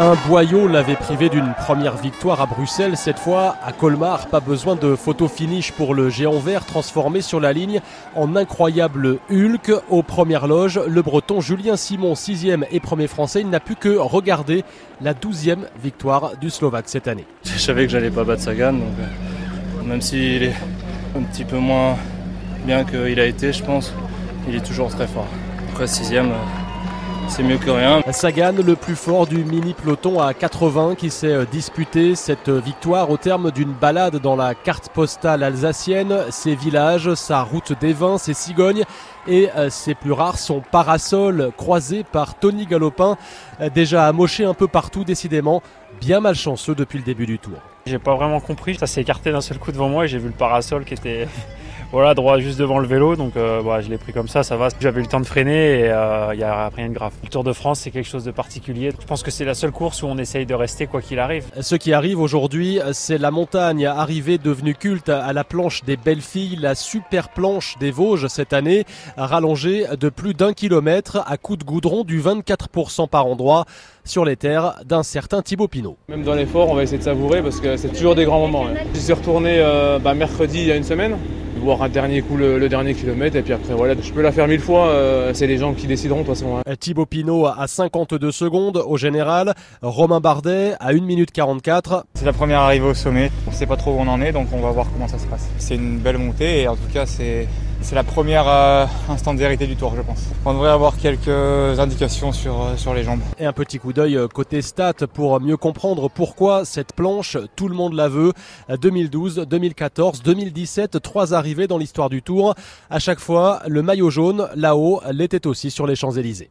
Un boyau l'avait privé d'une première victoire à Bruxelles. Cette fois, à Colmar, pas besoin de photo finish pour le géant vert transformé sur la ligne en incroyable Hulk. Aux premières loges, le breton Julien Simon, sixième et premier français, n'a pu que regarder la douzième victoire du Slovaque cette année. Je savais que j'allais pas battre Sagan, donc euh, même s'il est un petit peu moins bien qu'il a été, je pense, il est toujours très fort. Après, sixième. Euh, c'est mieux que rien. Sagan, le plus fort du mini peloton à 80 qui s'est euh, disputé cette victoire au terme d'une balade dans la carte postale alsacienne, ses villages, sa route des vins, ses cigognes et euh, ses plus rares, son parasol croisé par Tony Galopin, euh, déjà amoché un peu partout décidément, bien malchanceux depuis le début du tour. J'ai pas vraiment compris, ça s'est écarté d'un seul coup devant moi et j'ai vu le parasol qui était voilà, droit juste devant le vélo. Donc euh, bah, je l'ai pris comme ça, ça va. J'avais eu le temps de freiner et il euh, n'y a rien de grave. Le Tour de France, c'est quelque chose de particulier. Je pense que c'est la seule course où on essaye de rester quoi qu'il arrive. Ce qui arrive aujourd'hui, c'est la montagne arrivée devenue culte à la planche des belles filles, la super planche des Vosges cette année, rallongée de plus d'un kilomètre à coups de goudron du 24% par endroit sur les terres d'un certain Thibaut Pinot. Même dans l'effort, on va essayer de savourer parce que c'est toujours des grands moments. Je suis retourné euh, bah, mercredi il y a une semaine voir un dernier coup le, dernier kilomètre et puis après voilà je peux la faire mille fois euh, c'est les gens qui décideront de toute façon hein. Thibaut Pinot à 52 secondes au général. Romain Bardet à 1 minute 44 c'est la première arrivée au sommet. On sait pas trop où on en est donc on va voir comment ça se passe. C'est une belle montée et en tout cas c'est c'est la première euh, vérité du tour, je pense. On devrait avoir quelques indications sur, euh, sur les jambes. Et un petit coup d'œil côté stats pour mieux comprendre pourquoi cette planche, tout le monde la veut. 2012, 2014, 2017, trois arrivées dans l'histoire du tour. À chaque fois, le maillot jaune, là-haut, l'était aussi sur les Champs-Élysées.